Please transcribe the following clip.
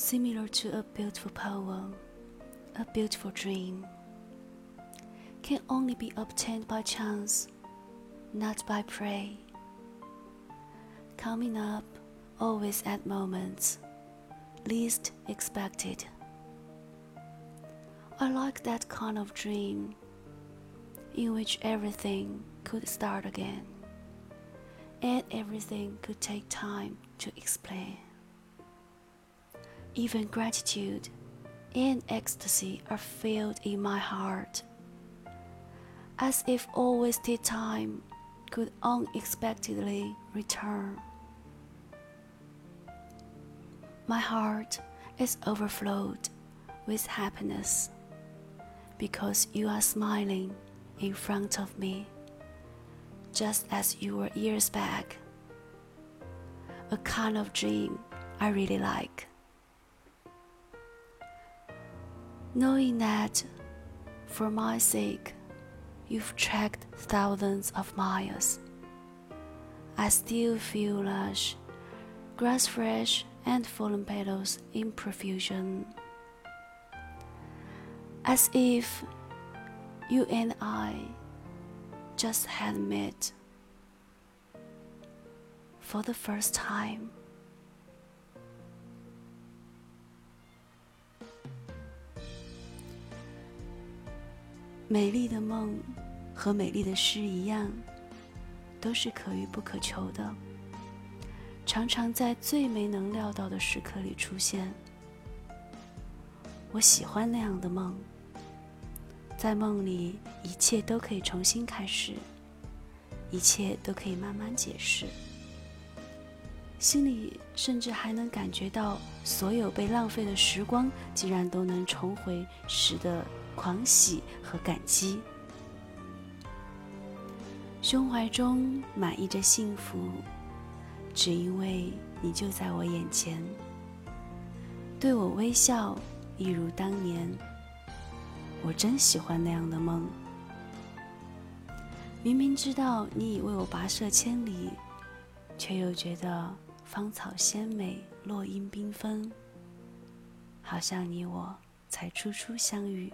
similar to a beautiful poem, a beautiful dream, can only be obtained by chance, not by prayer. Coming up always at moments least expected. I like that kind of dream in which everything could start again and everything could take time to explain. Even gratitude and ecstasy are filled in my heart, as if all wasted time could unexpectedly return. My heart is overflowed with happiness because you are smiling in front of me, just as you were years back. A kind of dream I really like. Knowing that, for my sake, you've trekked thousands of miles, I still feel lush, grass fresh, and fallen petals in profusion. As if you and I just had met for the first time. 美丽的梦和美丽的诗一样，都是可遇不可求的，常常在最没能料到的时刻里出现。我喜欢那样的梦。在梦里，一切都可以重新开始，一切都可以慢慢解释。心里甚至还能感觉到，所有被浪费的时光，竟然都能重回时的狂喜和感激。胸怀中满溢着幸福，只因为你就在我眼前，对我微笑，一如当年。我真喜欢那样的梦。明明知道你已为我跋涉千里，却又觉得芳草鲜美，落英缤纷，好像你我才初初相遇。